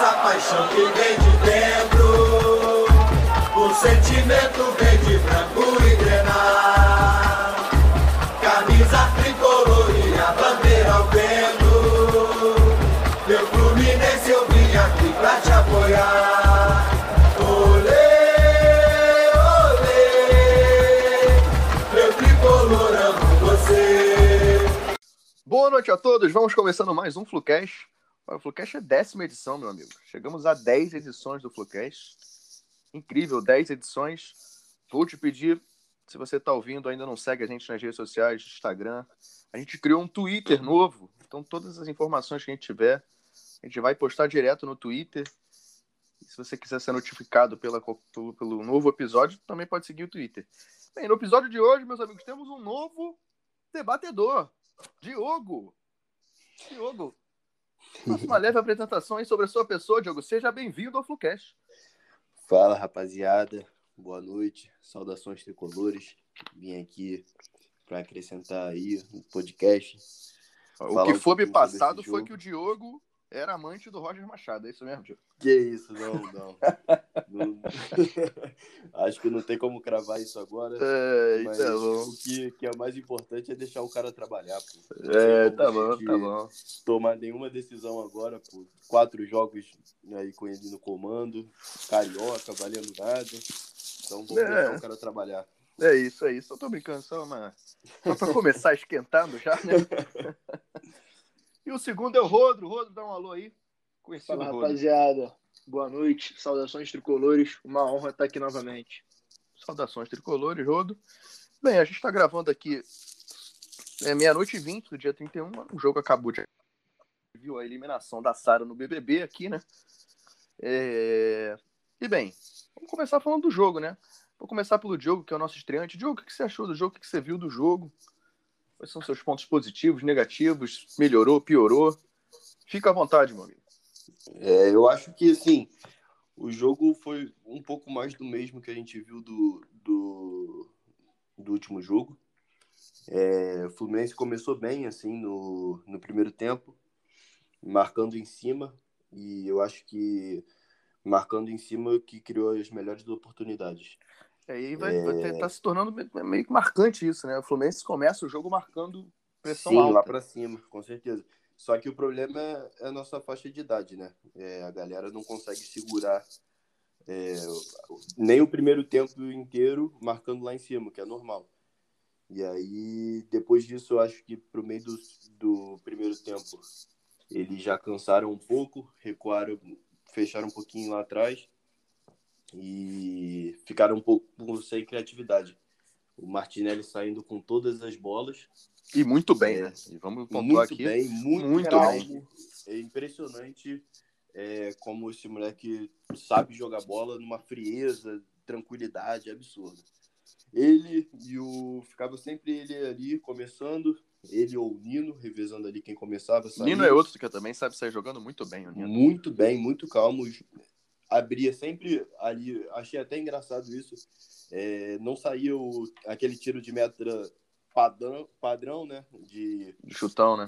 essa paixão que vem de dentro. O sentimento vem de branco e grenar. Camisa tricolor e a bandeira ao vento. Meu Fluminense, eu vim aqui pra te apoiar. Olê, olê. Meu tricolor, amo você. Boa noite a todos, vamos começando mais um Flucast. O Flucast é décima edição, meu amigo. Chegamos a 10 edições do Flucast. Incrível, 10 edições. Vou te pedir, se você está ouvindo, ainda não segue a gente nas redes sociais, Instagram. A gente criou um Twitter novo, então todas as informações que a gente tiver, a gente vai postar direto no Twitter. E se você quiser ser notificado pela, pelo, pelo novo episódio, também pode seguir o Twitter. Bem, no episódio de hoje, meus amigos, temos um novo debatedor. Diogo. Diogo. Faça uma leve apresentação aí sobre a sua pessoa, Diogo. Seja bem-vindo ao Flucast. Fala, rapaziada. Boa noite. Saudações tricolores. Vim aqui para acrescentar aí no podcast. O que um foi me passado foi que o Diogo era amante do Roger Machado. É isso mesmo, Diogo? Que isso, não, não. Não- Acho que não tem como cravar isso agora. É, mas tá bom. o que, que é mais importante é deixar o cara trabalhar, pô. É, tá bom, tá bom. Tomar nenhuma decisão agora, pô. Quatro jogos aí com ele no comando, carioca, valendo nada. Então vamos É. deixar o cara trabalhar. É isso, é isso. Eu tô brincando, só, uma... só pra começar esquentando já, né? e o segundo é o Rodro. Rodro, dá um alô aí. Conhecido Fala, Rodro. rapaziada. Boa noite. Saudações tricolores. Uma honra estar aqui novamente. Saudações tricolores, Rodo. Bem, a gente está gravando aqui é meia-noite e vinte do dia 31. O jogo acabou de. Viu a eliminação da Sara no BBB aqui, né? É, E bem, vamos começar falando do jogo, né? Vou começar pelo Diogo, que é o nosso estreante. Diogo, o que você achou do jogo? O que você viu do jogo? Quais são seus pontos positivos, negativos? Melhorou, piorou? Fica à vontade, meu amigo. É, eu acho que, assim, o jogo foi um pouco mais do mesmo que a gente viu do, do, do último jogo. É, o Fluminense começou bem, assim, no, no primeiro tempo, marcando em cima, e eu acho que marcando em cima que criou as melhores oportunidades. E aí vai, É. tá se tornando me- meio que marcante isso, né? O Fluminense começa o jogo marcando pressão Sim, alta. lá pra cima, com certeza. Só que o problema é a nossa faixa de idade, né? É, a galera não consegue segurar é, nem o primeiro tempo inteiro marcando lá em cima, que é normal. E aí, depois disso, eu acho que pro meio do, do primeiro tempo, eles já cansaram um pouco, recuaram, fecharam um pouquinho lá atrás e ficaram um pouco sem criatividade. O Martinelli saindo com todas as bolas, E muito bem, É. né? E vamos pontuar muito aqui. bem, muito, Muito calmo. É impressionante é, como esse moleque sabe jogar bola numa frieza, tranquilidade absurda. Ele e o. Ficava sempre ele ali começando, ele ou o Nino, revezando ali quem começava. saía. Nino é outro que também sabe sair jogando muito bem, o Nino. Muito bem, muito calmo. Abria sempre ali. Achei até engraçado isso. É, não saía o, aquele tiro de meta padrão, padrão, né? De De chutão, né?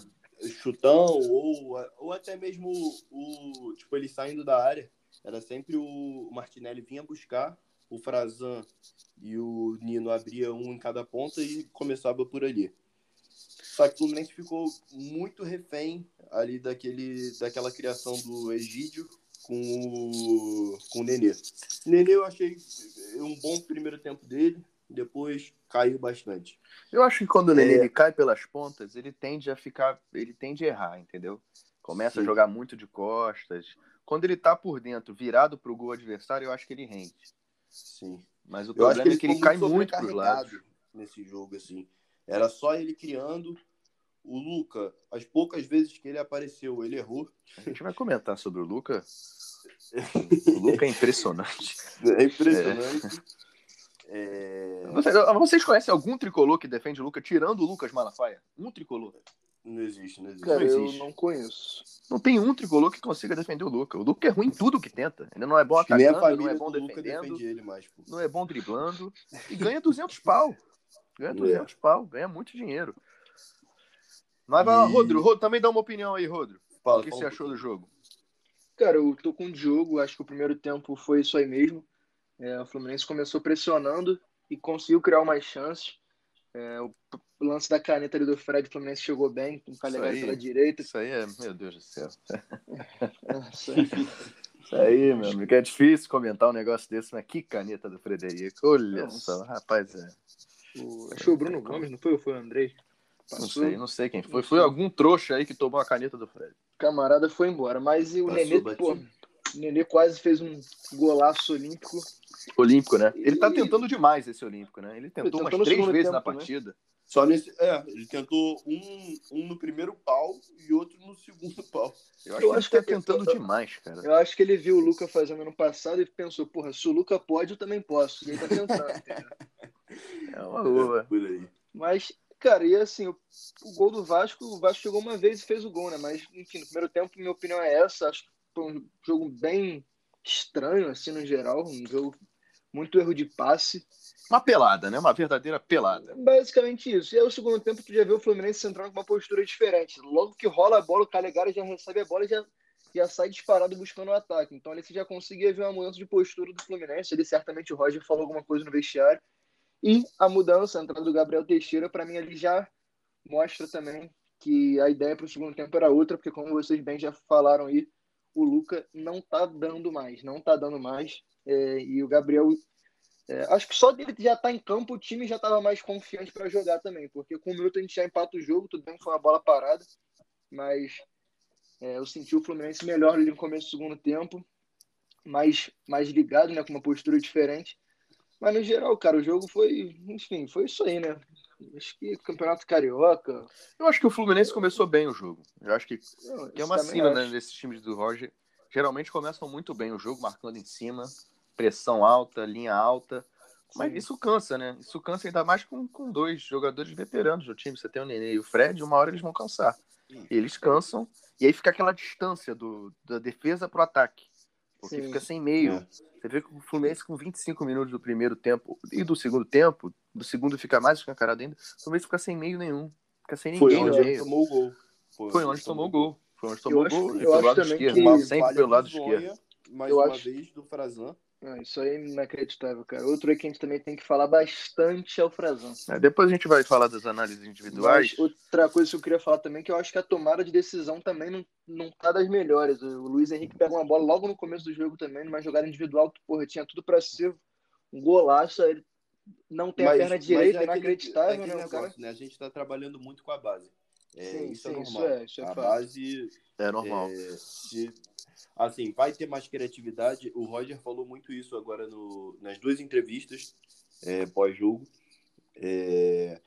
chutão ou, ou até mesmo o, o- tipo ele saindo da área era sempre o, o Martinelli vinha buscar o Frazan e o Nino abria um em cada ponta e começava por ali só que o Fluminense ficou muito refém ali daquele daquela criação do Egídio com o com o Nenê Nenê eu achei um bom primeiro tempo dele depois caiu bastante Eu acho que quando o Nenê É. ele cai pelas pontas, ele tende a ficar. Ele tende a errar, entendeu? Começa a Sim. jogar muito de costas. Quando ele tá por dentro, virado pro gol adversário, eu acho que ele rende. sim Mas o problema ele, é que ele ficou cai muito pros lados. nesse jogo, assim. Era só ele criando. O Luca, as poucas vezes que ele apareceu, ele errou. A gente vai comentar sobre o Luca. O Luca é impressionante. É impressionante. É, Vocês, vocês conhecem algum tricolor que defende o Luca, tirando o Lucas Malafaia? Um tricolor. Não existe, não existe. Cara, Não eu existe. não conheço. Não tem um tricolor que consiga defender o Luca. O Luca é ruim em tudo que tenta. Ele não é bom atacando, a não família é bom defendendo, defende ele mais, não é bom driblando e ganha 200 pau. Ganha 200 pau, ganha muito dinheiro. Mas vai lá, E- Rodro, Rodro, também dá uma opinião aí, Rodro. Fala, o que fala você um achou do jogo? Cara, eu tô com o Diogo, acho que o primeiro tempo foi isso aí mesmo. É, o Fluminense começou pressionando e conseguiu criar mais chances. É, o lance da caneta ali do Fred, o Fluminense chegou bem, com o Calegari aí. pela direita. Isso aí é, meu Deus do céu. Nossa, Isso aí, meu amigo. É difícil comentar um negócio desse, mas que caneta do Frederico. Olha Nossa. só, rapaz, é. o, acho que foi o Bruno Gomes, não foi? Ou foi o Andrei? Não Passou, sei, não sei quem foi. Não Foi algum trouxa aí que tomou a caneta do Fred. o camarada foi embora. Mas e o Passou Nenê, pô, o Nenê quase fez um golaço olímpico. Olímpico, né? Ele tá tentando demais esse Olímpico, né? Ele tentou tentou umas no três vezes na tempo, né? partida. Só nesse. É, ele tentou um, um no primeiro pau e outro no segundo pau. Eu acho Eu que acho ele tá que- tentando eu- demais, cara. Eu acho que ele viu o Luca fazendo ano passado e pensou, porra, se o Luca pode, eu também posso. E ele tá tentando? É uma aí. Mas, cara, e assim, o, o gol do Vasco, o Vasco chegou uma vez e fez o gol, né? Mas, enfim, no primeiro tempo, minha opinião é essa. Acho que foi um jogo bem estranho, assim, no geral. Um jogo muito erro de passe. Uma pelada, né? Uma verdadeira pelada. Basicamente isso. E aí, o segundo tempo, tu já vê o Fluminense entrando com uma postura diferente. Logo que rola a bola, o Calegari já recebe a bola e já, já sai disparado buscando o ataque. Então, ali você já conseguia ver uma mudança de postura do Fluminense. Ali, certamente, o Roger falou alguma coisa no vestiário. E a mudança, a entrada do Gabriel Teixeira, para mim, ali já mostra também que a ideia para o segundo tempo era outra, porque, como vocês bem já falaram aí, o Luca não tá dando mais, não tá dando mais. É, e o Gabriel é, acho que só dele já estar em campo, o time já estava mais confiante para jogar também, porque com um minuto a gente já empata o jogo, tudo bem que foi uma bola parada, mas é, eu senti o Fluminense melhor ali no começo do segundo tempo, mais, mais ligado, né, com uma postura diferente. Mas no geral, cara, o jogo foi, enfim, foi isso aí, né? Acho que Campeonato Carioca. Eu acho que o Fluminense começou bem o jogo. Eu acho que não, tem isso uma cena né, acho. nesses times do Roger. Geralmente começam muito bem o jogo, marcando em cima, pressão alta, linha alta. Mas Sim. isso cansa, né? Isso cansa ainda mais com, com dois jogadores veteranos do time. Você tem o Nenê e o Fred, uma hora eles vão cansar. Eles cansam, e aí fica aquela distância do, da defesa pro ataque. Porque Sim. fica sem meio. É. Você vê que o Fluminense com 25 minutos do primeiro tempo e do segundo tempo, do segundo fica mais escancarado ainda, o Fluminense fica sem meio nenhum. Fica sem Foi ninguém no onde ele tomou o gol. Foi onde tomou o gol. Foi onde tomou o gol. eu E pelo acho lado também esquerdo. Sempre pelo lado esquerdo. Mais Eu uma acho- vez do Frazan. Ah, isso aí é inacreditável, cara. Outro aí que a gente também tem que falar bastante é o Frazão. É, depois a gente vai falar das análises individuais. Mas outra coisa que eu queria falar também, que eu acho que a tomada de decisão também não, não tá das melhores. O Luiz Henrique pega uma bola logo no começo do jogo também, numa jogada individual que, porra, tinha tudo pra ser um golaço. aí Ele não tem a perna direita, é inacreditável, é aquele né? O cara... negócio, né? A gente tá trabalhando muito com a base. É, Sim, isso é sim, normal. isso é- isso é a fato. base É normal. É, se- assim, vai ter mais criatividade. O Roger falou muito isso agora no, nas duas entrevistas é, pós-jogo. É,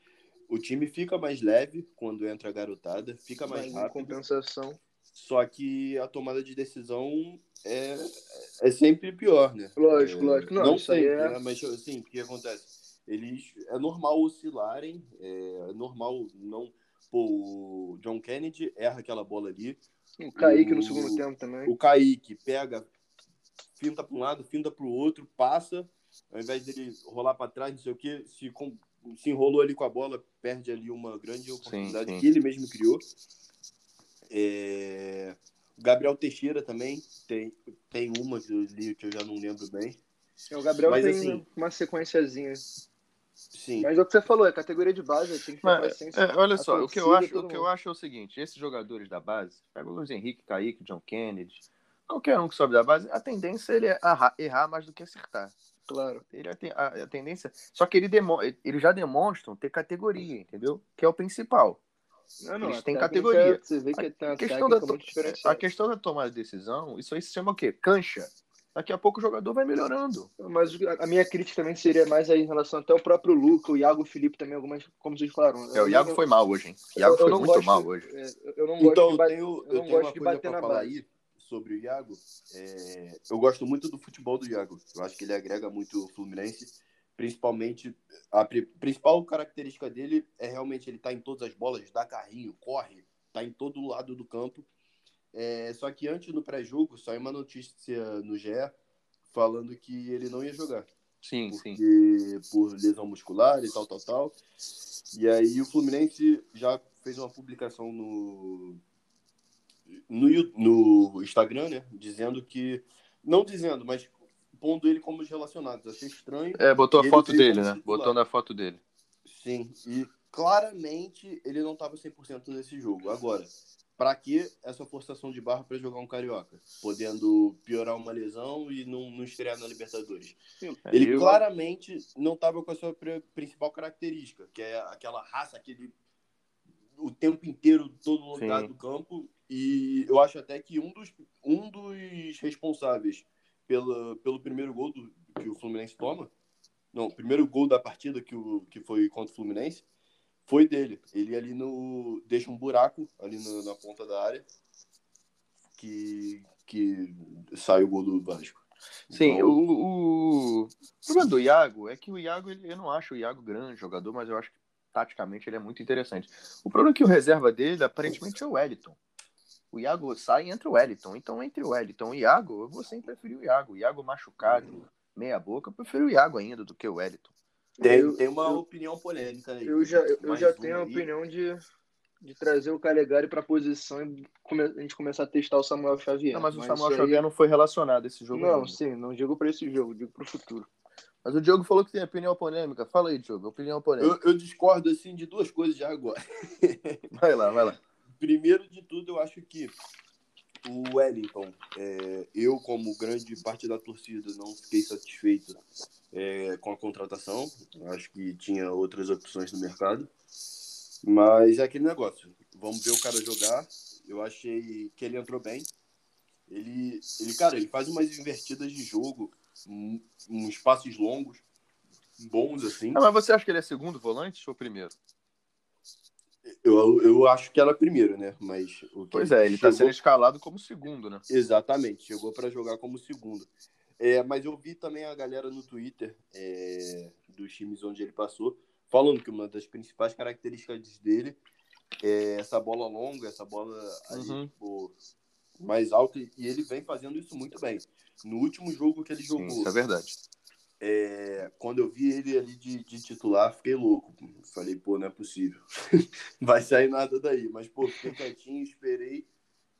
o time fica mais leve quando entra a garotada, fica mais Mas, rápido. compensação. Só que a tomada de decisão é, é sempre pior, né? Lógico, É, lógico. Não, Não, isso aí sempre, é- né? Mas assim, o que acontece? Eles é normal oscilarem, é normal não. Pô, o John Kennedy erra aquela bola ali. O Kaique no O- segundo tempo também. O Kaique pega, finta para um lado, finta para o outro, passa, ao invés dele rolar para trás, não sei o que, se, com- se enrolou ali com a bola, perde ali uma grande oportunidade sim. que ele mesmo criou. É, O Gabriel Teixeira também tem, tem uma que eu li que eu já não lembro bem. É, O Gabriel Mas, tem assim, uma sequenciazinha. Sim. Mas é o que você falou, é categoria de base, tem que ter Mas, paciência. é, olha só, o que, eu acho, o que eu acho é o seguinte: esses jogadores da base, pega o Luiz Henrique, Kaique, John Kennedy, qualquer um que sobe da base, a tendência é ele é errar, errar mais do que acertar. Claro. Ele é tem- a, a tendência. Só que ele demo, eles já demonstram ter categoria, entendeu? Que é o principal. Não, não, Eles têm categoria. Você vê que A uma questão, da, a questão da tomada de decisão, isso aí se chama o quê? Cancha. Daqui a pouco o jogador vai melhorando. Mas a minha crítica também seria mais aí em relação até ao próprio Luca, o Iago o Felipe também, algumas, como vocês falaram. É, o Iago eu, foi mal hoje, hein? O Iago eu foi não muito gosto- mal hoje. é, eu não gosto Então, de eu bater, tenho, eu eu não tenho gosto uma de coisa bater para na falar base. aí sobre o Iago. É, eu gosto muito do futebol do Iago. Eu acho que ele agrega muito o Fluminense. Principalmente, a pri- principal característica dele é realmente ele tá em todas as bolas, dá carrinho, corre, tá em todo lado do campo. É, só que antes no pré-jogo saiu uma notícia no GE falando que ele não ia jogar. Sim, sim. porque por lesão muscular e tal, tal, tal. E aí o Fluminense já fez uma publicação no, no, no Instagram, né? Dizendo que. Não dizendo, mas pondo ele como os relacionados. Achei estranho. É, botou a foto dele, né? titular. Botou na foto dele. Sim, e claramente ele não estava 100% nesse jogo. Agora, para que essa forçação de barra para jogar um carioca? Podendo piorar uma lesão e não, não estrear na Libertadores. Ele Eu- claramente não estava com a sua pri- principal característica, que é aquela raça, aquele o tempo inteiro, todo lugar Sim. do campo. E eu acho até que um dos, um dos responsáveis pela, pelo primeiro gol do, que o Fluminense toma, não, primeiro gol da partida que, o, que foi contra o Fluminense, foi dele. Ele ali no. deixa um buraco ali no- na ponta da área que, que sai o gol do Vasco. Sim, Então, o, o... o problema do Iago é que o Iago, ele, eu não acho o Iago grande jogador, mas eu acho que taticamente ele é muito interessante. O problema é que o reserva dele, aparentemente, é o Wellington. O Iago sai e entra o Wellington. Então, entre o Wellington e o Iago, eu vou sempre preferir o Iago. O Iago machucado, meia boca, eu prefiro o Iago ainda do que o Wellington. Tem, Eu- tem uma eu- opinião polêmica aí. Eu já, eu Mais já tenho a aí. opinião de, de trazer o Calegari para posição e come- a gente começar a testar o Samuel Xavier. Não, mas o Samuel aí- Xavier não foi relacionado a esse jogo. Não, ainda. sim, não digo para esse jogo, digo para o futuro. Mas o Diogo falou que tem opinião polêmica. Fala aí, Diogo, opinião polêmica. Eu, eu discordo assim de duas coisas já agora. Vai lá, vai lá. Primeiro de tudo, eu acho que o Wellington, é, eu como grande parte da torcida não fiquei satisfeito é, com a contratação. Acho que tinha outras opções no mercado. Mas é aquele negócio. Vamos ver o cara jogar. Eu achei que ele entrou bem. Ele, ele cara, ele faz umas invertidas de jogo, uns passes longos, bons assim. Ah, mas você acha que ele é segundo volante ou primeiro? Eu, eu acho que ela primeiro, né? Mas o Pois é, ele tá chegou- sendo escalado como segundo, né? Exatamente, chegou para jogar como segundo. É, mas eu vi também a galera no Twitter é, dos times onde ele passou, falando que uma das principais características dele é essa bola longa, essa bola ali, Uhum. tipo, mais alta, e ele vem fazendo isso muito bem. No último jogo que ele Sim, jogou, isso é verdade. É, quando eu vi ele ali de, de titular, fiquei louco. Falei, pô, não é possível. Vai sair nada daí. Mas, pô, fiquei quietinho, esperei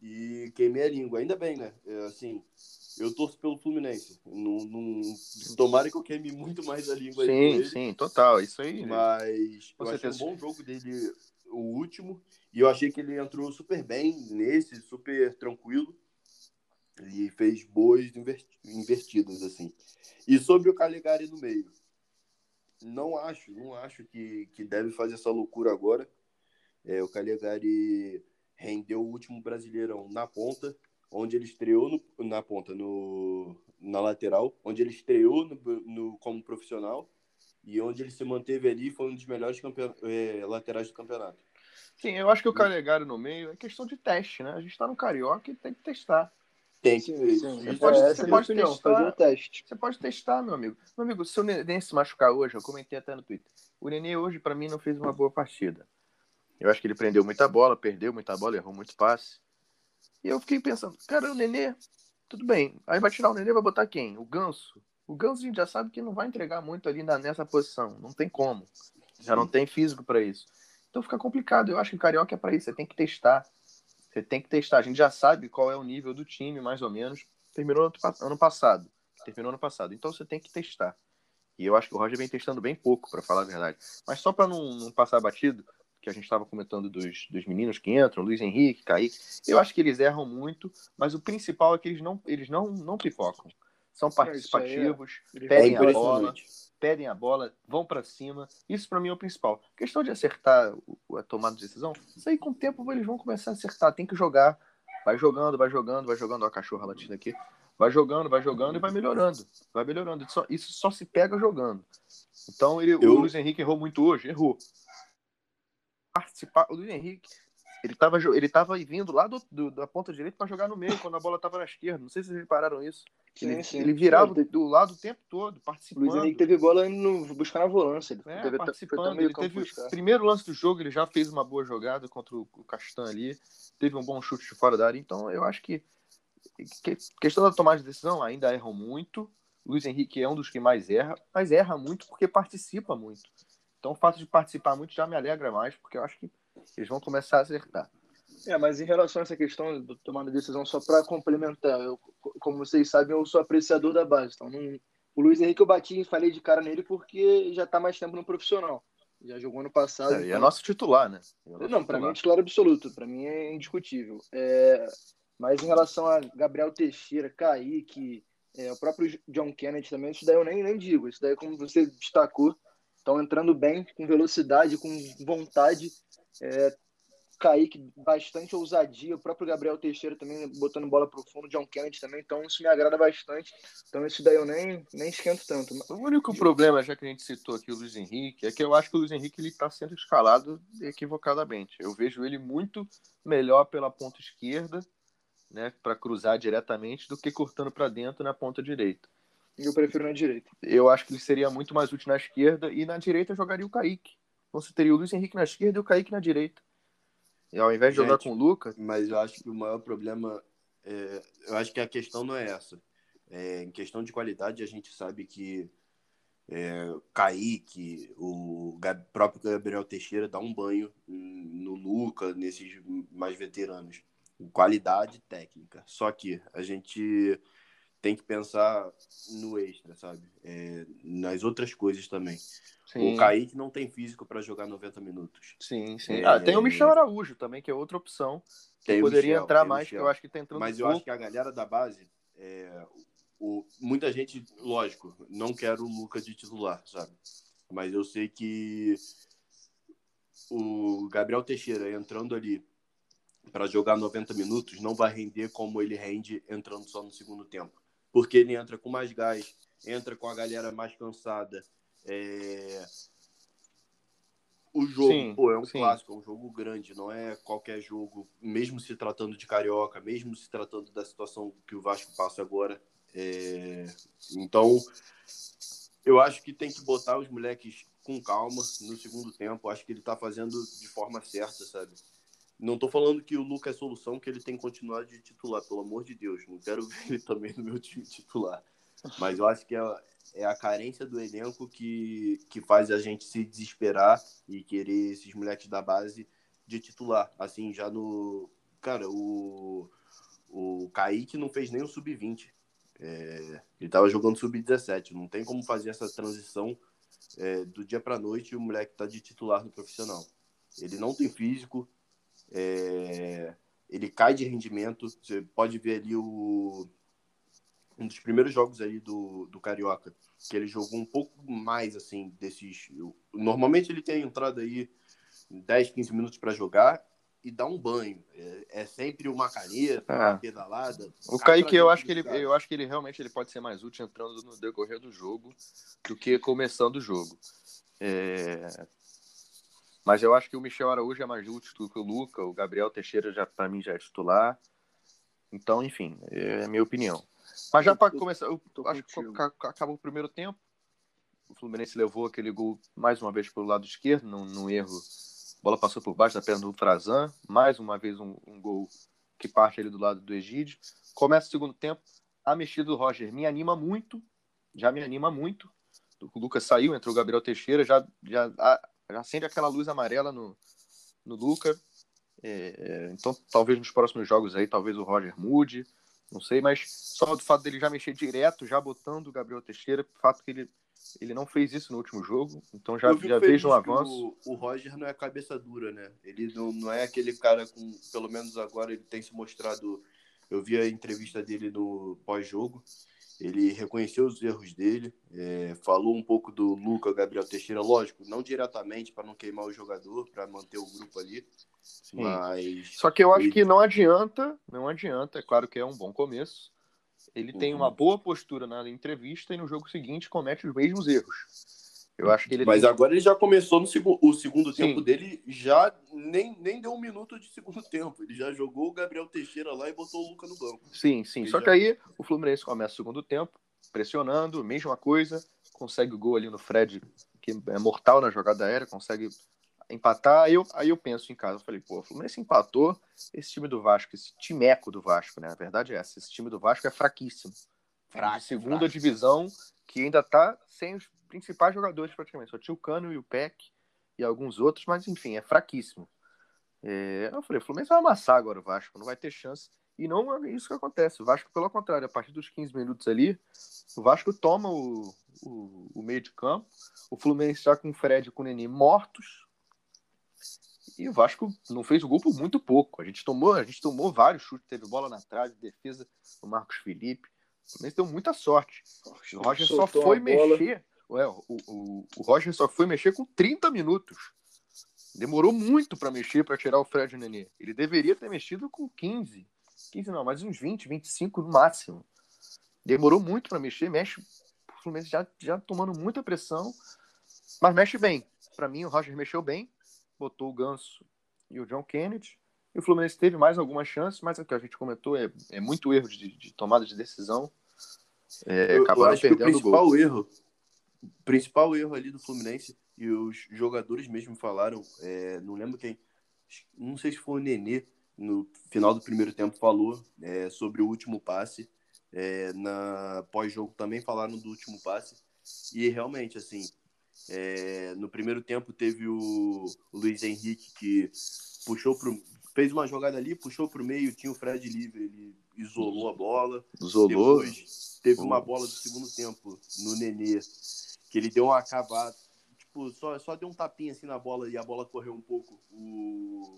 e queimei a língua. Ainda bem, né? É, assim, eu torço pelo Fluminense. Não, não... Tomara que eu queime muito mais a língua Sim, sim, total. Isso aí. Mas Com eu achei um bom jogo dele, o último. E eu achei que ele entrou super bem nesse, super tranquilo. E fez boas inver- invertidas, assim. E sobre o Calegari no meio. Não acho, não acho que, que deve fazer essa loucura agora. É, o Calegari rendeu o último Brasileirão na ponta, onde ele estreou no- na ponta, no, na lateral, onde ele estreou no, no- como profissional e onde ele se manteve ali foi um dos melhores é, laterais do campeonato. Sim, eu acho que o Calegari no meio é questão de teste, né? A gente tá no Carioca e tem que testar. Tem que ver sim. Você Isso pode- é- é você pode opinião, testar- fazer o teste. Você pode testar, meu amigo. Meu amigo, se o Nenê se machucar hoje, eu comentei até no Twitter. O Nenê hoje, pra mim, não fez uma boa partida. Eu acho que ele prendeu muita bola, perdeu muita bola, errou muito passe. E eu fiquei pensando, cara, o Nenê, tudo bem. Aí vai tirar o Nenê, vai botar quem? O Ganso. O Ganso a gente já sabe que não vai entregar muito ali na- nessa posição. Não tem como. Já não tem físico pra isso. Então fica complicado. Eu acho que o Carioca é pra isso. Você tem que testar. Você tem que testar. A gente já sabe qual é o nível do time, mais ou menos. Terminou ano pa- ano passado. Terminou ano passado. Então você tem que testar. E eu acho que o Roger vem testando bem pouco, pra falar a verdade. Mas só pra não, não passar batido, que a gente estava comentando dos, dos meninos que entram, Luiz Henrique, Kaique, eu acho que eles erram muito, mas o principal é que eles não, eles não, não pipocam. São aí é- participativos, É pedem a bola. Pedem a bola, vão pra cima. Isso pra mim é o principal. questão de acertar a tomada de decisão, isso aí com o tempo eles vão começar a acertar. Tem que jogar. Vai jogando, vai jogando, vai jogando. Ó, a cachorra latindo aqui. Vai jogando, vai jogando e vai melhorando. Vai melhorando. Isso só, isso só se pega jogando. Então ele, Eu- o Luiz Henrique errou muito hoje, errou. Participar, o Luiz Henrique, ele tava, jo- ele tava vindo lá do, do- da ponta direita para jogar no meio, quando a bola tava na esquerda. Não sei se vocês repararam isso. Sim, ele, sim. ele virava teve- do lado o tempo todo, participando. Luiz Henrique teve bola no- buscar na volância. Ele É, teve, participando. Ele teve buscar. o primeiro lance do jogo, ele já fez uma boa jogada contra o Castan ali. Teve um bom chute de fora da área. Então, eu acho que, que questão da tomada de decisão, ainda erram muito. Luiz Henrique é um dos que mais erra, mas erra muito porque participa muito. Então, o fato de participar muito já me alegra mais, porque eu acho que eles vão começar a acertar. É, mas em relação a essa questão de tomar decisão, só para complementar, eu, como vocês sabem, eu sou apreciador da base. Então, não, o Luiz Henrique eu bati e falei de cara nele porque já está mais tempo no profissional. Já jogou ano passado. É, então... E é nosso titular, né? É nosso não, para mim é titular absoluto. Para mim é indiscutível. É... Mas em relação a Gabriel Teixeira, Kaique, é, o próprio John Kennedy também, isso daí eu nem, nem digo. Isso daí, como você destacou, estão entrando bem, com velocidade, com vontade. É, Kaique, bastante ousadia. O próprio Gabriel Teixeira também botando bola pro fundo, John Kennedy também. Então isso me agrada bastante. Então isso daí eu nem, nem esquento tanto. O único problema, já que a gente citou aqui o Luiz Henrique, é que eu acho que o Luiz Henrique ele está sendo escalado equivocadamente. Eu vejo ele muito melhor pela ponta esquerda, né, para cruzar diretamente, do que cortando para dentro na ponta direita. Eu prefiro na direita. Eu acho que ele seria muito mais útil na esquerda e na direita jogaria o Kaique. Então você teria o Luiz Henrique na esquerda e o Kaique na direita. E ao invés de Gente, jogar com o Lucas. Mas eu acho que o maior problema. É, eu acho que a questão não é essa. É, em questão de qualidade, a gente sabe que é, Kaique, o próprio Gabriel Teixeira dá um banho no Lucas, nesses mais veteranos. Qualidade técnica. Só que a gente tem que pensar no extra, sabe? É, nas outras coisas também. Sim. O Kaique não tem físico para jogar 90 minutos. Sim, sim. É... Ah, tem o Michel Araújo também, que é outra opção. Que poderia Michel, entrar mais, que eu acho que tá entrando Mas eu pouco. acho que a galera da base, é, o, muita gente, lógico, não quer o Lucas de titular, sabe? Mas eu sei que o Gabriel Teixeira entrando ali para jogar 90 minutos não vai render como ele rende entrando só no segundo tempo. Porque ele entra com mais gás, entra com a galera mais cansada, é... O jogo, sim, pô, é um sim. clássico, é um jogo grande, não é qualquer jogo, mesmo se tratando de carioca, mesmo se tratando da situação que o Vasco passa agora. É... Então, eu acho que tem que botar os moleques com calma no segundo tempo. Acho que ele tá fazendo de forma certa, sabe? Não tô falando que o Lucas é solução, que ele tem que continuar de titular, pelo amor de Deus. Não quero ver ele também no meu time titular. Mas eu acho que é, é a carência do elenco que, que faz a gente se desesperar e querer esses moleques da base de titular. Assim, já no. Cara, o, o Kaique não fez nem o sub-20. É, ele tava jogando sub-17. Não tem como fazer essa transição é, do dia para noite e o moleque tá de titular no profissional. Ele não tem físico, é, ele cai de rendimento. Você pode ver ali o, um dos primeiros jogos aí do, do Carioca, que ele jogou um pouco mais, assim, desses... Normalmente ele tem entrado aí 10, 15 minutos para jogar e dá um banho. É, é sempre uma caneta, é. uma pedalada. O Kaique, eu acho, que ele, eu acho que ele realmente ele pode ser mais útil entrando no decorrer do jogo do que começando o jogo. É... Mas eu acho que o Michel Araújo é mais útil do que o Luca, o Gabriel Teixeira já para mim já é titular. Então, enfim, é a minha opinião. Mas já para começar, eu acho que acabou o primeiro tempo. O Fluminense levou aquele gol mais uma vez pelo lado esquerdo, num, num erro. A bola passou por baixo da perna do Frazan. Mais uma vez um, um, gol que parte ali do lado do Egídio. Começa o segundo tempo. A mexida do Roger me anima muito. Já me anima muito. O Lucas saiu, entrou o Gabriel Teixeira. Já, já, já acende aquela luz amarela no, no Lucas. É, então, talvez nos próximos jogos aí, talvez o Roger mude. Não sei, mas só do fato dele já mexer direto, já botando o Gabriel Teixeira, o fato que ele, ele não fez isso no último jogo, então já, já vejo um avanço. O, o, Roger não é cabeça dura, né? Ele não, não é aquele cara com, pelo menos agora, ele tem se mostrado. Eu vi a entrevista dele no pós-jogo. Ele reconheceu os erros dele, é, falou um pouco do Luca Gabriel Teixeira, lógico, não diretamente para não queimar o jogador, para manter o grupo ali, Sim. mas só que eu acho ele... que não adianta, não adianta. É claro que é um bom começo. Ele uhum. tem uma boa postura na entrevista e no jogo seguinte comete os mesmos erros. Eu acho que ele Mas agora ele já começou no segundo, o segundo Sim. tempo dele, já nem, nem deu um minuto de segundo tempo. Ele já jogou o Gabriel Teixeira lá e botou o Luca no banco. Sim, sim. Ele Só já... que aí o Fluminense começa o segundo tempo, pressionando, mesma coisa, consegue o gol ali no Fred, que é mortal na jogada aérea, consegue empatar. Aí eu, aí eu penso em casa, eu falei, pô, o Fluminense empatou, esse time do Vasco, esse timeco do Vasco, né? A verdade é essa, esse time do Vasco é fraquíssimo. Fraco, segunda fraco. divisão, que ainda tá sem os principais jogadores praticamente. Só tinha o Cano e o Peck e alguns outros, mas enfim, é fraquíssimo. É, eu falei, o Fluminense vai amassar agora o Vasco, não vai ter chance. E não é isso que acontece. O Vasco, pelo contrário, a partir dos 15 minutos ali, o Vasco toma o, o, o meio de campo. O Fluminense está com o Fred e com o Nenê mortos. E o Vasco não fez o gol por muito pouco. A gente tomou, a gente tomou vários chutes, teve bola na trave, defesa do Marcos Felipe. O Fluminense deu muita sorte. O Roger só Soltou foi uma bola. mexer. Ué, o, o, o Roger só foi mexer com 30 minutos. Demorou muito para mexer para tirar o Fred e o Nenê. Ele deveria ter mexido com 15. 15 não, mas uns 20, 25 no máximo. Demorou muito para mexer, mexe. O Fluminense já, já tomando muita pressão, mas mexe bem. Para mim, o Roger mexeu bem, botou o Ganso e o John Kennedy. E o Fluminense teve mais algumas chances, mas é o que a gente comentou é, é muito erro de, de tomada de decisão. É, eu, eu acho que o principal erro, principal erro ali do Fluminense, e os jogadores mesmo falaram, é, não lembro quem, não sei se foi o Nenê, no final do primeiro tempo falou é, sobre o último passe, é, na pós-jogo também falaram do último passe, e realmente, assim, é, no primeiro tempo teve o, o Luiz Henrique que puxou pro, fez uma jogada ali, puxou pro meio, tinha o Fred livre, ele isolou a bola, Isolou. depois teve uma bola do segundo tempo no Nenê, que ele deu uma cavada. Tipo, só, só deu um tapinha assim na bola e a bola correu um pouco. O...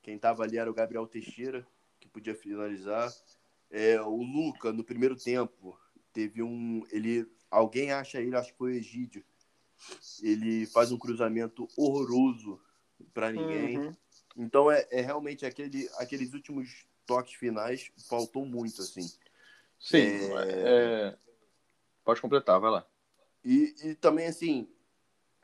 Quem tava ali era o Gabriel Teixeira, que podia finalizar. É, o Luca, no primeiro tempo, teve um. Ele. Alguém acha ele, acho que foi o Egídio. Ele faz um cruzamento horroroso para ninguém. Uhum. Então é, é realmente aquele, aqueles últimos toques finais faltou muito, assim. Sim. É. é- Pode completar, vai lá. E, e também, assim,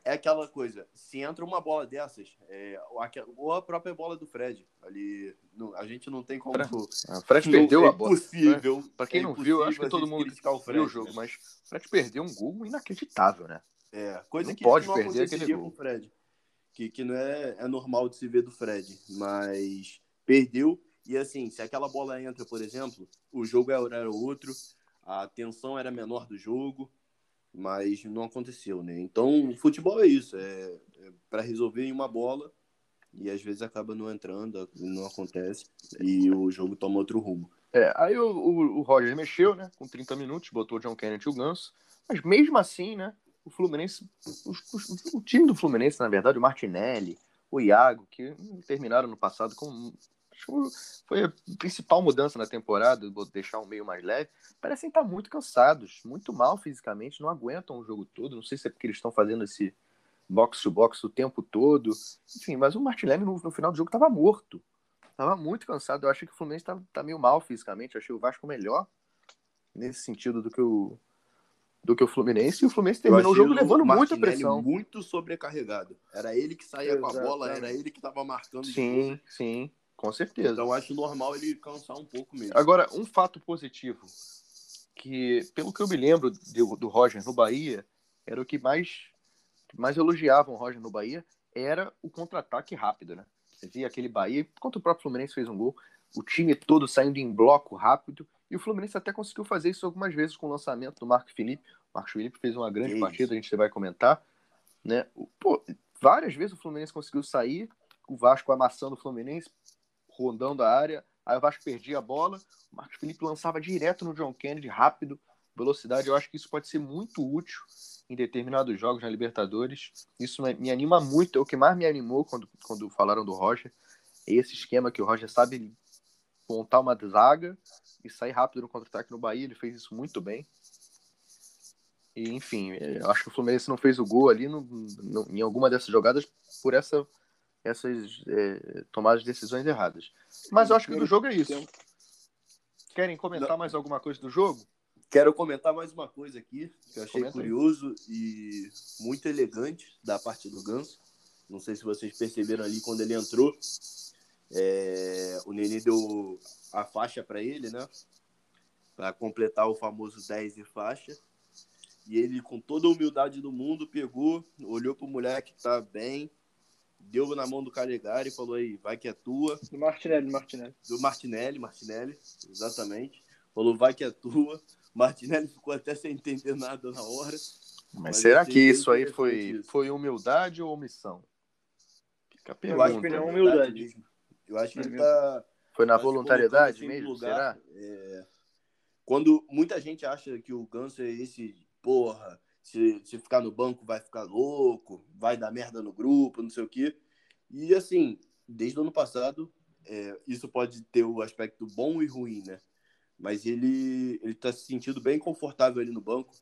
é aquela coisa, se entra uma bola dessas, é, ou aque- ou a própria bola do Fred, ali, não- a gente não tem como... O Fred não- perdeu é a bola. impossível. Pra quem é não viu, eu acho que todo a mundo criticar o viu Fred, o jogo, né? mas o Fred perdeu um gol inacreditável, né? É, coisa Não que pode não perder aquele com gol. o Fred. Que, que não é, é normal de se ver do Fred. Mas perdeu. E assim, se aquela bola entra, por exemplo, o jogo era outro, a tensão era menor do jogo, mas não aconteceu, né? Então, o futebol é isso, é, é para resolver em uma bola e às vezes acaba não entrando, não acontece e o jogo toma outro rumo. É, aí o, o, o Roger mexeu, né? Com 30 minutos, botou o John Kennedy e o Ganso. Mas mesmo assim, né? O Fluminense, os- o time do Fluminense, na verdade, o Martinelli, o Iago, que terminaram no passado com. Acho Foi a principal mudança na temporada, vou deixar um meio mais leve. Parecem estar muito cansados, muito mal fisicamente, não aguentam o jogo todo. Não sei se é porque eles estão fazendo esse box-to-box o tempo todo. Enfim, mas o Martinelli no, no final do jogo estava morto. Tava muito cansado. Eu achei que o Fluminense tá, tá meio mal fisicamente. Eu achei o Vasco melhor nesse sentido do que o, do que o Fluminense. E o Fluminense terminou o jogo levando muita pressão. muito sobrecarregado. Era ele que saía com a bola, Exatamente. era ele que estava marcando Sim, sim, com certeza. Então acho normal ele cansar um pouco mesmo. Agora, um fato positivo, que pelo que eu me lembro do, do Roger no Bahia, era o que mais, mais elogiavam o Roger no Bahia, era o contra-ataque rápido, né? Você via aquele Bahia, enquanto o próprio Fluminense fez um gol, o time todo saindo em bloco rápido, e o Fluminense até conseguiu fazer isso algumas vezes com o lançamento do Marco Felipe. O Marcos Felipe fez uma grande Que partida, isso. a gente vai comentar, né? Pô, várias vezes o Fluminense conseguiu sair, o Vasco amassando o Fluminense, rondando a área, aí o Vasco perdia a bola, o Marcos Felipe lançava direto no John Kennedy, rápido, velocidade. Eu acho que isso pode ser muito útil em determinados jogos na Libertadores. Isso me anima muito. O que mais me animou quando, quando falaram do Roger. É esse esquema que o Roger sabe montar uma zaga e sair rápido no contra-ataque no Bahia. Ele fez isso muito bem. E, enfim, eu acho que o Fluminense não fez o gol ali no, no- em alguma dessas jogadas por essa, essas é, tomadas de decisões erradas. Mas eu acho que do jogo é isso. Querem comentar mais alguma coisa do jogo? Quero comentar mais uma coisa aqui, que eu achei Comenta aí. curioso e muito elegante da parte do Ganso. Não sei se vocês perceberam ali quando ele entrou. é, o Nenê deu a faixa para ele, né? Para completar o famoso 10 de faixa. E ele, com toda a humildade do mundo, pegou, olhou pro moleque que tá bem, deu na mão do Calegari e falou aí, vai que é tua Do Martinelli, do Martinelli. do Martinelli, Martinelli, exatamente. Falou, vai que é tua. Martinelli ficou até sem entender nada na hora. Mas, Mas será que isso aí foi, isso. foi humildade ou omissão? Fica a Eu acho que pergunta. opinião, é humildade. mesmo. Eu acho que ele É tá. Foi na voluntariedade mesmo? lugar, Será? é, Quando muita gente acha que o Ganso é esse, porra, se, se ficar no banco vai ficar louco, vai dar merda no grupo, não sei o quê. E assim, desde o ano passado, é, isso pode ter o aspecto bom e ruim, né? Mas ele, ele tá se sentindo bem confortável ali no banco.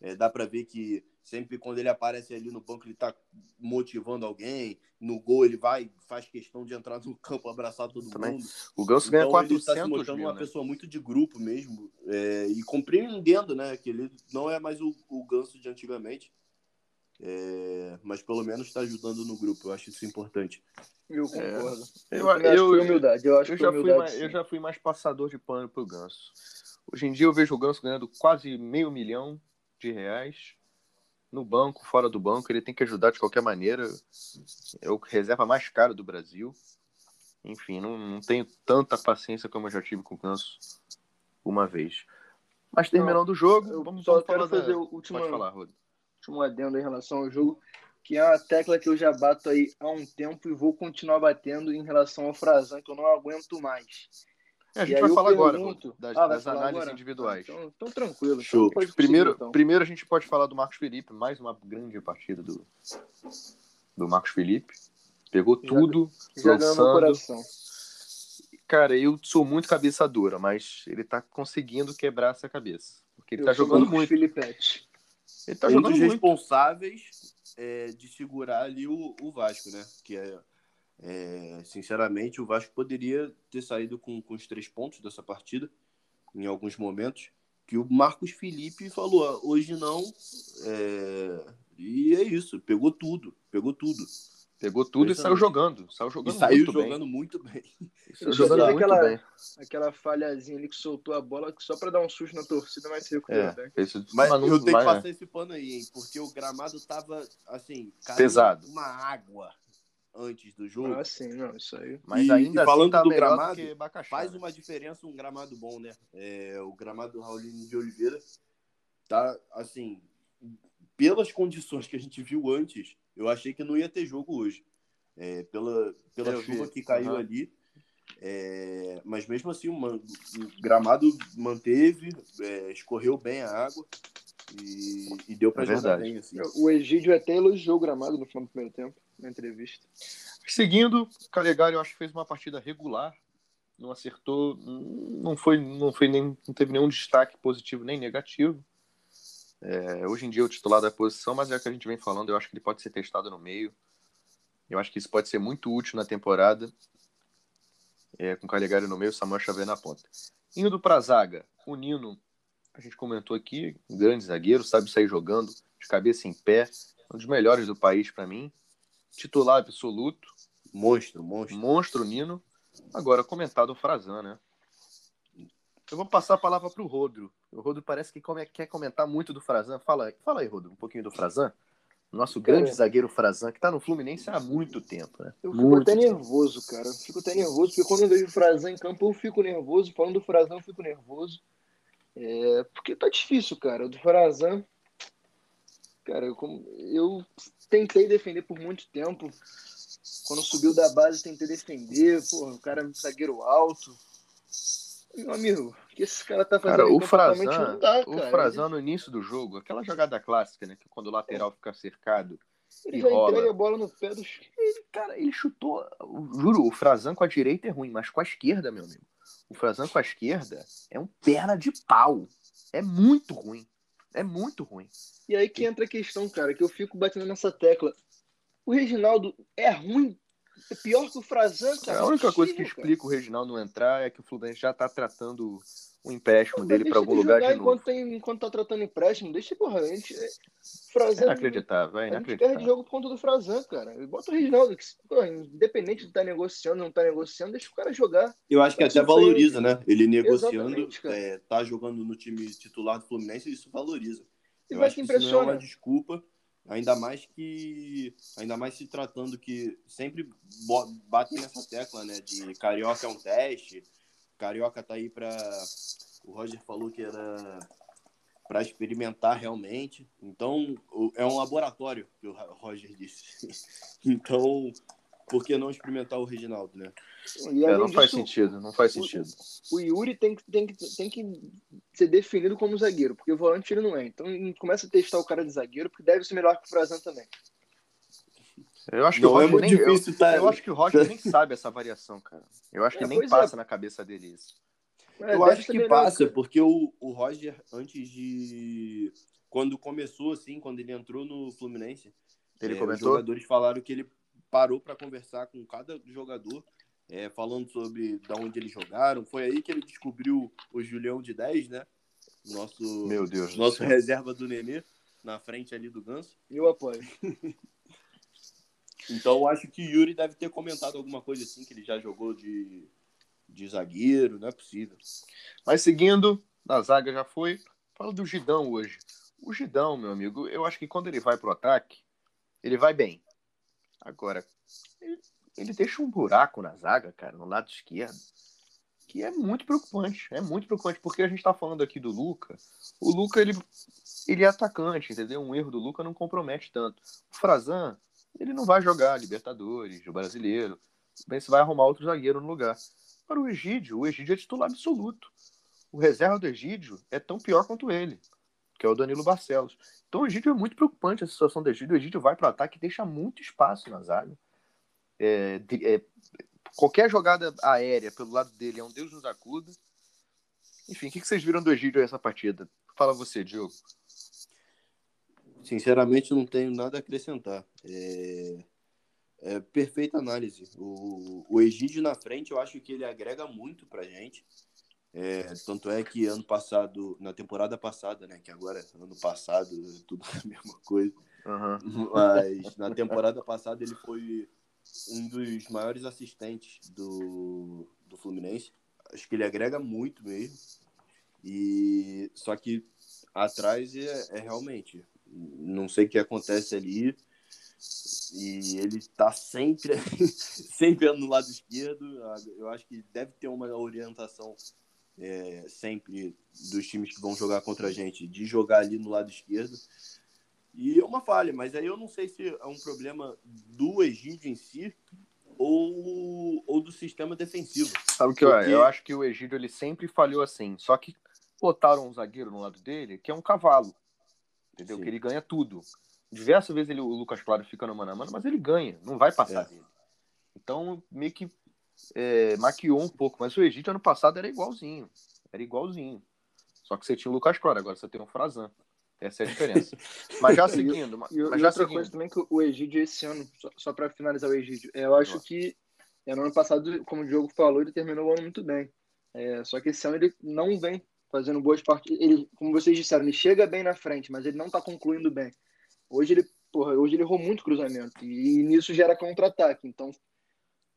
É, dá para ver que sempre quando ele aparece ali no banco, ele tá motivando alguém. No gol, ele vai, faz questão de entrar no campo, abraçar todo Também. mundo. O Ganso ganha Então, ele 400 está se mostrando mil, uma né? pessoa muito de grupo mesmo é, e compreendendo, né, que ele não é mais o, o Ganso de antigamente, é, mas pelo menos está ajudando no grupo. Eu acho isso importante. Eu concordo. Eu, Eu, que eu, foi humildade. Eu acho eu que já, foi fui humildade. mais, eu já fui mais passador de pano pro Ganso. Hoje em dia eu vejo o Ganso ganhando quase meio milhão de reais no banco, fora do banco. Ele tem que ajudar de qualquer maneira. É o reserva mais caro do Brasil. Enfim, não, não tenho tanta paciência como eu já tive com o Ganso uma vez. Mas terminando o jogo, Eu vamos, só quero fazer da... o último, Pode falar, Rodo. último adendo em relação ao jogo, que é uma tecla que eu já bato aí há um tempo e vou continuar batendo em relação ao Frazan, que eu não aguento mais. É, a gente vai falar agora pergunto- das, Ah, das falar análises agora? individuais. Então, então tranquilo. então Show. prosseguir, Primeiro, então. primeiro a gente pode falar do Marcos Felipe, mais uma grande partida do, do Marcos Felipe. Pegou Já- tudo, Já lançando. coração. Cara, eu sou muito cabeça dura, mas ele tá conseguindo quebrar essa cabeça. Porque ele Eu tá jogando Marcos muito. Filipete. Ele tá um jogando dos muito. responsáveis é, de segurar ali o, o Vasco, né? Que é, é, sinceramente, o Vasco poderia ter saído com, com os três pontos dessa partida em alguns momentos. Que o Marcos Felipe falou: "Ah, hoje não. é, E é isso, pegou tudo, pegou tudo. Pegou tudo e saiu jogando. Saiu E jogando saiu muito jogando bem. muito bem. Saiu jogando muito aquela- bem. Aquela falhazinha ali que soltou a bola só pra dar um susto na torcida, mas se recuperou É, esse, Mas não- eu tenho mas- que passar esse pano aí, hein? Porque o gramado tava, assim, Pesado. uma água antes do jogo. Ah, sim, não, isso aí. mas E- ainda e falando assim tá do gramado, do Bacaxá, Faz né? uma diferença um gramado bom, né? É, o gramado do Raulino de Oliveira tá, assim, pelas condições que a gente viu antes, eu achei que não ia ter jogo hoje. É, pela pela Eu chuva vi. que caiu Aham. ali. É, mas mesmo assim, o, man- o gramado manteve, é, escorreu bem a água e, e deu pra É jogar verdade. bem. Assim. O Egídio até elogiou o gramado no final do primeiro tempo, na entrevista. Seguindo, o Calegari eu acho que fez uma partida regular, não acertou, não foi, não foi nem, não teve nenhum destaque positivo nem negativo. É, hoje em dia é o titular da posição, mas é o que a gente vem falando, eu acho que ele pode ser testado no meio. Eu acho que isso pode ser muito útil na temporada. É, com o Calegari no meio, o Samuel Xavier na ponta. Indo para a zaga, o Nino, a gente comentou aqui, um grande zagueiro, sabe sair jogando, de cabeça em pé, um dos melhores do país para mim. Titular absoluto, Monstro, monstro. Monstro Nino. Agora, comentado o Frazan, né? Eu vou passar a palavra pro Rodro. O Rodro parece que quer comentar muito do Frazan. Fala, fala aí, Rodro, um pouquinho do Frazan. Nosso grande Cara. zagueiro Frazan, que tá no Fluminense há muito tempo, né? Eu fico muito até tempo. nervoso, cara. Fico até nervoso, porque quando eu vejo o Frazan em campo, eu fico nervoso. Falando do Frazan, eu fico nervoso. É, porque tá difícil, cara. O do Frazan. Cara, eu, eu tentei defender por muito tempo. Quando subiu da base, tentei defender. Porra, o cara é um zagueiro alto. Meu amigo, o que esse cara tá fazendo Cara, o Frazan, dá, o cara. Frazan no início do jogo, aquela jogada clássica, né? Que quando o lateral fica cercado, Ele já rola. entrega a bola no pé dos. Cara, ele chutou. Juro, o Frazan com a direita é ruim, mas com a esquerda, meu amigo. O Frazan com a esquerda é um perna de pau. É muito ruim. É muito ruim. E aí que entra a questão, cara, que eu fico batendo nessa tecla. O Reginaldo é ruim, é pior que o Frazan, cara. a única coisa que explica o Reginaldo não entrar é que o Fluminense já tá tratando o empréstimo dele para algum lugar de novo. enquanto, tem, enquanto tá tratando empréstimo, deixa porra. A gente, é, É Frazan, inacreditável, é a gente perde inacreditável. jogo por conta do Frazan, cara. E Bota o Reginaldo, que, pô, independente de estar tá negociando ou não tá negociando, deixa o cara jogar. Eu acho que até valoriza, né? Ele negociando, é, tá jogando no time titular do Fluminense, isso valoriza. E Eu vai acho que isso não é impressiona. uma desculpa, ainda mais que ainda mais se tratando que sempre batem nessa tecla, né, de carioca é um teste, carioca tá aí para o Roger falou que era para experimentar realmente. Então, o- é um laboratório que o Roger disse. Então, por que não experimentar o Reginaldo, né? E, É, não faz disso, sentido, não faz sentido. O Yuri tem que, tem, que, tem que ser definido como zagueiro, porque o volante ele não é. Então começa a testar o cara de zagueiro, porque deve ser melhor que o Frazan também. Eu acho que o Não é Roger muito nem, eu, difícil, tá? eu acho que o Roger nem sabe essa variação, cara. Eu acho que É, nem pois passa na cabeça dele isso. É, Eu acho que melhor, passa, cara. porque o, o Roger, antes de. Quando começou, assim, quando ele entrou no Fluminense, Ele é, comentou? os jogadores falaram que ele parou para conversar com cada jogador, é, falando sobre da onde eles jogaram. Foi aí que ele descobriu o Julião de 10, né? Nosso, Meu Deus. nosso céu. reserva do Nenê, na frente ali do Ganso. Eu apoio. Então eu acho que o Yuri deve ter comentado alguma coisa assim, que ele já jogou de, de zagueiro, não é possível. Mas seguindo, na zaga já foi. Fala do Gidão hoje. O Gidão, meu amigo, eu acho que quando ele vai pro ataque, ele vai bem. Agora, ele, ele deixa um buraco na zaga, cara, no lado esquerdo, que é muito preocupante. É muito preocupante, porque a gente tá falando aqui do Luca. O Luca, ele, ele é atacante, entendeu? Um erro do Luca não compromete tanto. O Frazan, ele não vai jogar Libertadores, o brasileiro. Bem, você vai arrumar outro zagueiro no lugar. Para o Egídio, o Egídio é titular absoluto. O reserva do Egídio é tão pior quanto ele, que é o Danilo Barcelos. Então o Egídio é muito preocupante a situação do Egídio. O Egídio vai para o ataque e deixa muito espaço na zaga. É, é, qualquer jogada aérea pelo lado dele é um Deus nos acuda. Enfim, o que que vocês viram do Egídio nessa partida? Fala você, Diogo. Sinceramente, não tenho nada a acrescentar. É, é perfeita análise. O, o Egídio na frente, eu acho que ele agrega muito pra gente. É, tanto é que ano passado, na temporada passada, né? Que agora, ano passado, é tudo a mesma coisa. Uhum. Mas na temporada passada ele foi um dos maiores assistentes do, do Fluminense. Acho que ele agrega muito mesmo. E só que atrás é, é realmente não sei o que acontece ali. E ele tá sempre sempre no lado esquerdo. Eu acho que deve ter uma orientação é, sempre dos times que vão jogar contra a gente de jogar ali no lado esquerdo. E é uma falha, mas aí eu não sei se é um problema do Egídio em si ou, ou do sistema defensivo. Sabe o que eu, Porque- eu acho que o Egídio ele sempre falhou assim. Só que botaram um zagueiro no lado dele que é um cavalo. Entendeu? Sim. Que ele ganha tudo. Diversas vezes ele, o Lucas Claro fica no mano a mano, mas ele ganha, não vai passar É. dele. Então, meio que é, maquiou um pouco. Mas o Egídio ano passado era igualzinho. Era igualzinho. Só que você tinha o Lucas Claro, agora você tem o Frazan. Essa é a diferença. mas já seguindo, mas E, e já outra seguindo. coisa também que o Egídio esse ano, só, só para finalizar o Egídio, é, eu acho Boa. que é, no ano passado, como o Diogo falou, ele terminou o ano muito bem. É, só que esse ano ele não vem fazendo boas partidas. Ele, como vocês disseram, ele chega bem na frente, mas ele não tá concluindo bem. Hoje ele, porra, hoje ele errou muito cruzamento e, e nisso gera contra-ataque. Então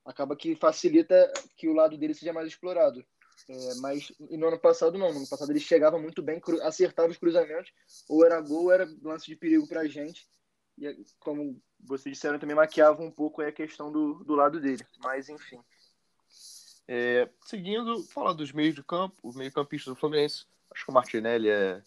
acaba que facilita que o lado dele seja mais explorado. É, mas no ano passado não, no ano passado ele chegava muito bem, cru- acertava os cruzamentos, ou era gol, ou era lance de perigo pra gente. E como vocês disseram, também maquiava um pouco a questão do, do lado dele. Mas enfim. É, seguindo, falar dos meios de campo, os meio-campistas do Fluminense. Acho que o Martinelli é,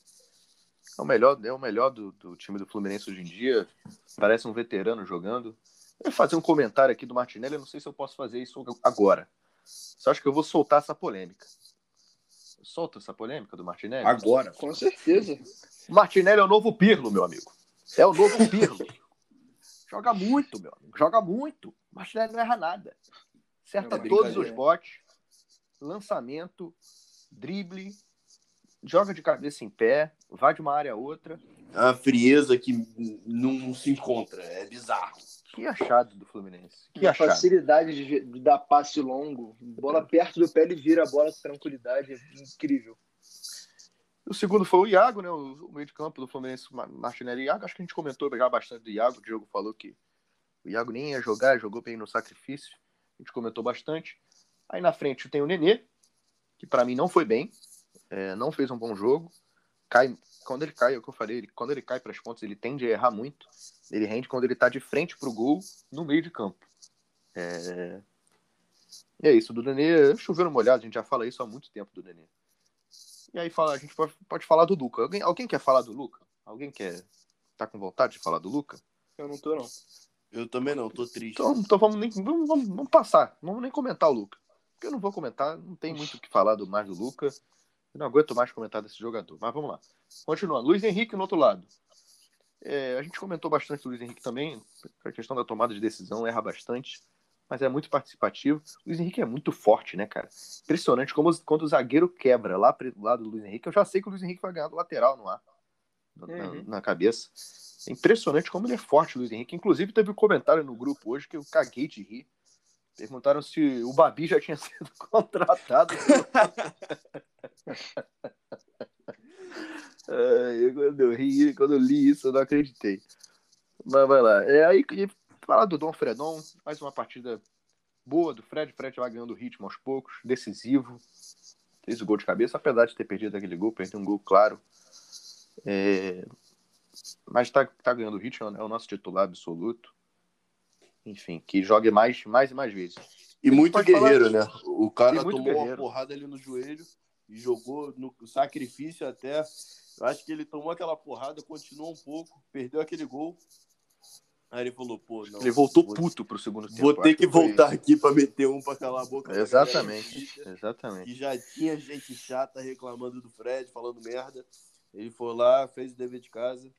é o melhor, é o melhor do, do time do Fluminense hoje em dia. Parece um veterano jogando. Eu ia fazer um comentário aqui do Martinelli, eu não sei se eu posso fazer isso agora. Só acho que eu vou soltar essa polêmica. Eu solto essa polêmica do Martinelli? Agora. Com certeza. O Martinelli é o novo Pirlo, meu amigo. É o novo Pirlo. Joga muito, meu amigo. Joga muito. O Martinelli não erra nada. Acerta É todos os botes. Lançamento, drible, joga de cabeça em pé, vai de uma área a outra. A frieza que não se encontra. É bizarro. Que achado do Fluminense. Que a achado. facilidade de, de dar passe longo, bola perto do pé, ele vira a bola com tranquilidade. É incrível. O segundo foi o Iago, né? O, meio de campo do Fluminense, Ma- Martinelli e Iago. Acho que a gente comentou já bastante do Iago. O Diogo falou que o Iago nem ia jogar, jogou bem no sacrifício. A gente comentou bastante. Aí na frente tem o Nenê, que para mim não foi bem, é, não fez um bom jogo. Cai, quando ele cai, é o que eu falei, ele- quando ele cai para as pontas, ele tende a errar muito. Ele rende quando ele tá de frente pro gol no meio de campo. É... E é isso, do Nenê, chovendo molhado, a gente já fala isso há muito tempo do Nenê. E aí fala, a gente pode, pode falar do Luca. Alguém, alguém quer falar do Luca? Alguém quer tá com vontade de falar do Luca? Eu não tô, não. Eu também não, tô triste. Então, então vamos, nem, vamos, vamos, vamos passar. Não vamos nem comentar o Luca. Eu não vou comentar, não tem muito o que falar do mais do Luca. Eu não aguento mais comentar desse jogador. Mas vamos lá. Continuando. Luiz Henrique no outro lado. É, a gente comentou bastante do Luiz Henrique também. A questão da tomada de decisão erra bastante. Mas é muito participativo. O Luiz Henrique é muito forte, né, cara? Impressionante como quando o zagueiro quebra lá lado do Luiz Henrique. Eu já sei que o Luiz Henrique vai ganhar do lateral no ar. Na, Uhum. na cabeça. É impressionante como ele é forte, Luiz Henrique. Inclusive, teve um comentário no grupo hoje que eu caguei de rir. Perguntaram se o Babi já tinha sido contratado. Ai, quando eu ri, quando eu li isso, eu não acreditei. Mas vai lá. É aí que falar do Dom Fredon, mais uma partida boa do Fred. Fred vai ganhando ritmo aos poucos, decisivo. Fez o gol de cabeça, apesar de ter perdido aquele gol, perdeu um gol claro. É, Mas tá, tá ganhando ritmo, é o nosso titular absoluto. Enfim, que jogue mais, mais e mais vezes. E muito guerreiro, né? O cara E tomou uma guerreiro. porrada ali no joelho e jogou no sacrifício até. Eu acho que ele tomou aquela porrada, continuou um pouco, perdeu aquele gol. Aí ele falou, pô, não. Ele voltou vou, puto pro segundo tempo. Vou ter que foi voltar aqui pra meter um pra calar a boca. Exatamente, galera. exatamente. Que já tinha gente chata reclamando do Fred, falando merda. Ele foi lá, fez o dever de casa,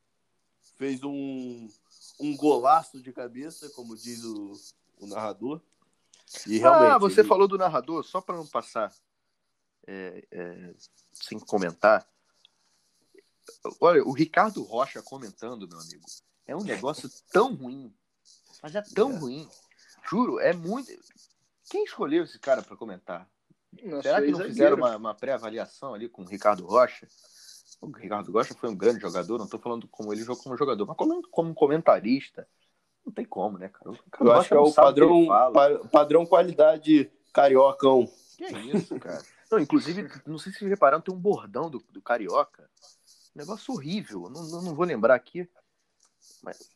fez um, um golaço de cabeça, como diz o, o narrador. E realmente. ah, você ele- falou do narrador, só para não passar é, é, sem comentar. Olha, o Ricardo Rocha comentando, meu amigo, é um negócio tão ruim. Mas é tão É. ruim. Juro, é muito. Quem escolheu esse cara para comentar? Nossa, Será que não fizeram uma, uma pré-avaliação ali com o Ricardo Rocha? O Ricardo Rocha foi um grande jogador, não estou falando como ele jogou como jogador, mas como, como comentarista, não tem como, né, cara? O Ricardo Eu Rocha acho que é o padrão, pa- padrão qualidade cariocão. Que é isso, cara? Não, inclusive, não sei se vocês repararam, tem um bordão do, do Carioca. Um negócio horrível. Não, não, não vou lembrar aqui. Mas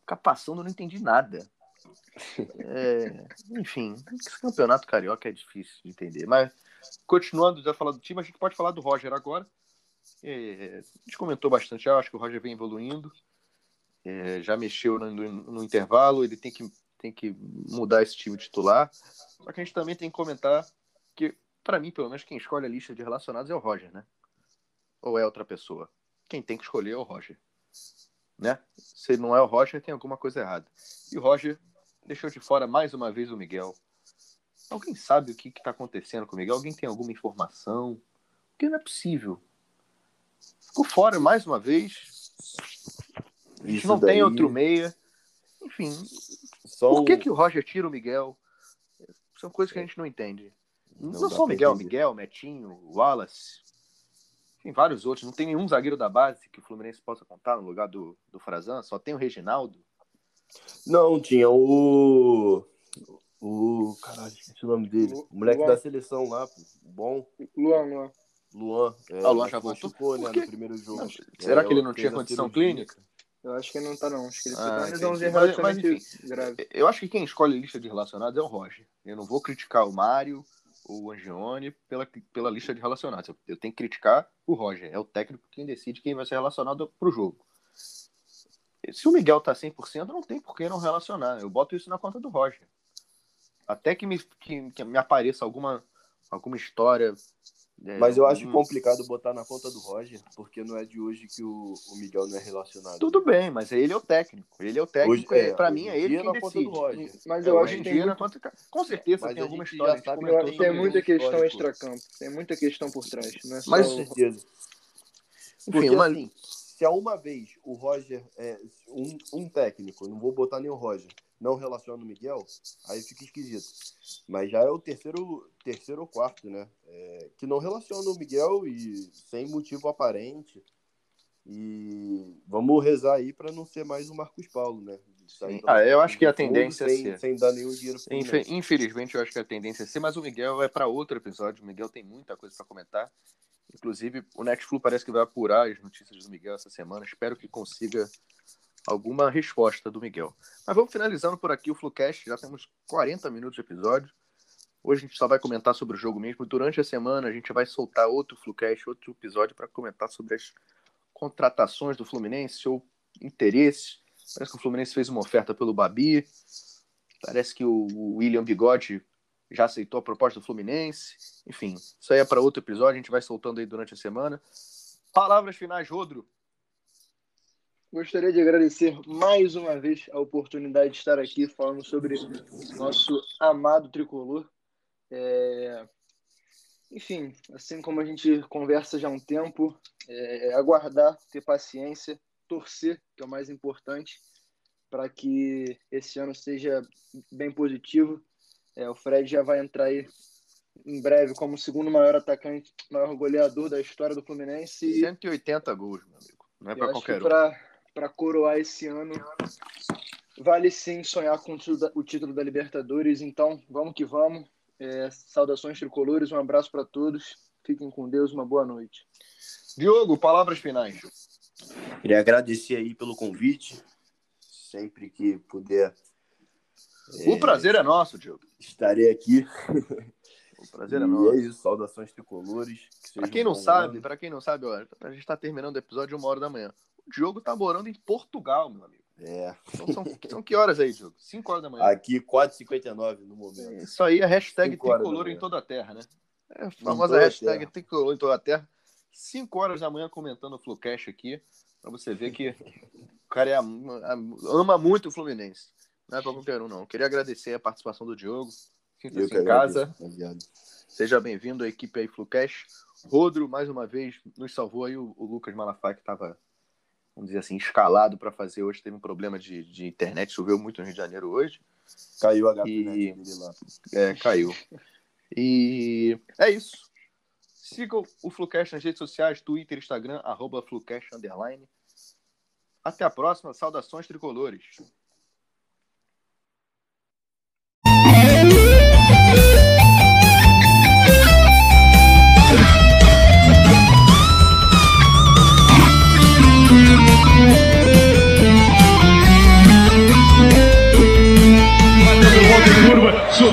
ficar passando, eu não entendi nada. É, enfim, esse campeonato carioca é difícil de entender. Mas, continuando já falar do time, a gente pode falar do Roger agora. É, a gente comentou bastante, já, acho que o Roger vem evoluindo. É, já mexeu no, no- no intervalo, ele tem que, tem que mudar esse time titular. Só que a gente também tem que comentar que, para mim, pelo menos, quem escolhe a lista de relacionados é o Roger, né? Ou é outra pessoa? Quem tem que escolher é o Roger. Né? Se não é o Roger, tem alguma coisa errada. E o Roger deixou de fora mais uma vez o Miguel. Alguém sabe o que está acontecendo com o Miguel? Alguém tem alguma informação? Porque não é possível. Ficou fora mais uma vez. A gente Isso não daí- tem outro meia. Enfim, Só por que, um- que o Roger tira o Miguel? São coisas que a gente não entende. Não, Não só o Miguel, entender. Miguel, Metinho, Wallace. Tem vários outros. Não tem nenhum zagueiro da base que o Fluminense possa contar no lugar do, do Frazan. Só tem o Reginaldo. Não, tinha o. O. Caralho, esqueci o nome dele. O moleque Luan. da seleção lá, pô. Bom. Luan, Luan. Luan. É, Ah, o Luan já voltou? machucou, né, no primeiro jogo. Não, será que ele não tinha condição clínica? Eu acho que ele não tá, não. Acho que ele Ah, tá uma Mas- mas, grave. Eu acho que quem escolhe a lista de relacionados é o Roger. Eu não vou criticar o Mário ou o Angione pela, pela lista de relacionados. Eu, eu tenho que criticar o Roger. É o técnico quem decide quem vai ser relacionado pro jogo. Se o Miguel tá 100%, não tem por que não relacionar. Eu boto isso na conta do Roger. Até que me, que, que me apareça alguma, alguma história. É, Mas eu acho complicado botar na conta do Roger, porque não é de hoje que o, o Miguel não é relacionado. Tudo bem, mas ele é o técnico. Ele é o técnico. Hoje- é, pra hoje mim, é ele quem na conta decide. do Roger. Mas É, eu acho que tem muito- na conta- com certeza Mas tem alguma história. tem muita questão extracampo. Tem muita questão por trás. Não é só Mas- Com o- certeza. Enfim, Porque uma- assim, se a uma vez o Roger é um, um técnico, não vou botar nem o Roger, não relaciona o Miguel, aí fica esquisito. Mas já é o terceiro, terceiro ou quarto, né? É, que não relaciona o Miguel e sem motivo aparente. E vamos rezar aí para não ser mais o Marcos Paulo, né? Sim. Ah, eu acho que a tendência é sem, ser. sem dar nenhum dinheiro Infe-. Infelizmente, eu acho que a tendência é ser, mas o Miguel é para outro episódio. O Miguel tem muita coisa para comentar. Inclusive, o Netflix parece que vai apurar as notícias do Miguel essa semana. Espero que consiga alguma resposta do Miguel. Mas vamos finalizando por aqui o Flucast. Já temos 40 minutos de episódio. Hoje a gente só vai comentar sobre o jogo mesmo. Durante a semana a gente vai soltar outro Flucast, outro episódio para comentar sobre as contratações do Fluminense ou interesse. Parece que o Fluminense fez uma oferta pelo Babi. Parece que o William Bigode já aceitou a proposta do Fluminense. Enfim, isso aí é para outro episódio, a gente vai soltando aí durante a semana. Palavras finais, Rodro. Gostaria de agradecer mais uma vez a oportunidade de estar aqui falando sobre nosso amado tricolor. É... Enfim, assim como a gente conversa já há um tempo, é aguardar, ter paciência, torcer, que é o mais importante, para que esse ano seja bem positivo. É, o Fred já vai entrar aí em breve como o segundo maior atacante, maior goleador da história do Fluminense. 180 gols, meu amigo. Não é para qualquer um. Para coroar esse ano, vale sim sonhar com o título da Libertadores. Então, vamos que vamos. É, saudações tricolores, um abraço para todos. Fiquem com Deus, uma boa noite. Diogo, palavras finais. Queria agradecer aí pelo convite. Sempre que puder. O é, prazer é nosso, Diogo. Estarei aqui. O prazer é nosso. E é isso, saudações tricolores. Que para quem não sabe, para quem não sabe, ó, a gente está terminando o episódio uma hora da manhã. O Diogo tá morando em Portugal, meu amigo. É. Então, são, são que horas aí, Diogo? 5 horas da manhã. Aqui, 4h59 no momento. Isso aí é hashtag tricolor em toda a terra, né? É a famosa hashtag terra. tricolor em toda a terra. 5 horas da manhã comentando o Flucash aqui, para você ver que o cara é, ama muito o Fluminense. Não é para qualquer um, não. Queria agradecer a participação do Diogo. Sinta-se em casa. Seja bem-vindo à equipe aí Flucash. Rodro, mais uma vez, nos salvou aí o, o Lucas Malafaia, que estava vamos dizer assim, escalado para fazer hoje. Teve um problema de, de internet, choveu muito no Rio de Janeiro hoje. Caiu a e... dele lá. É, caiu. E é isso. Sigam o Flucast nas redes sociais, Twitter, Instagram, arroba Flucast, underline. Até a próxima. Saudações tricolores.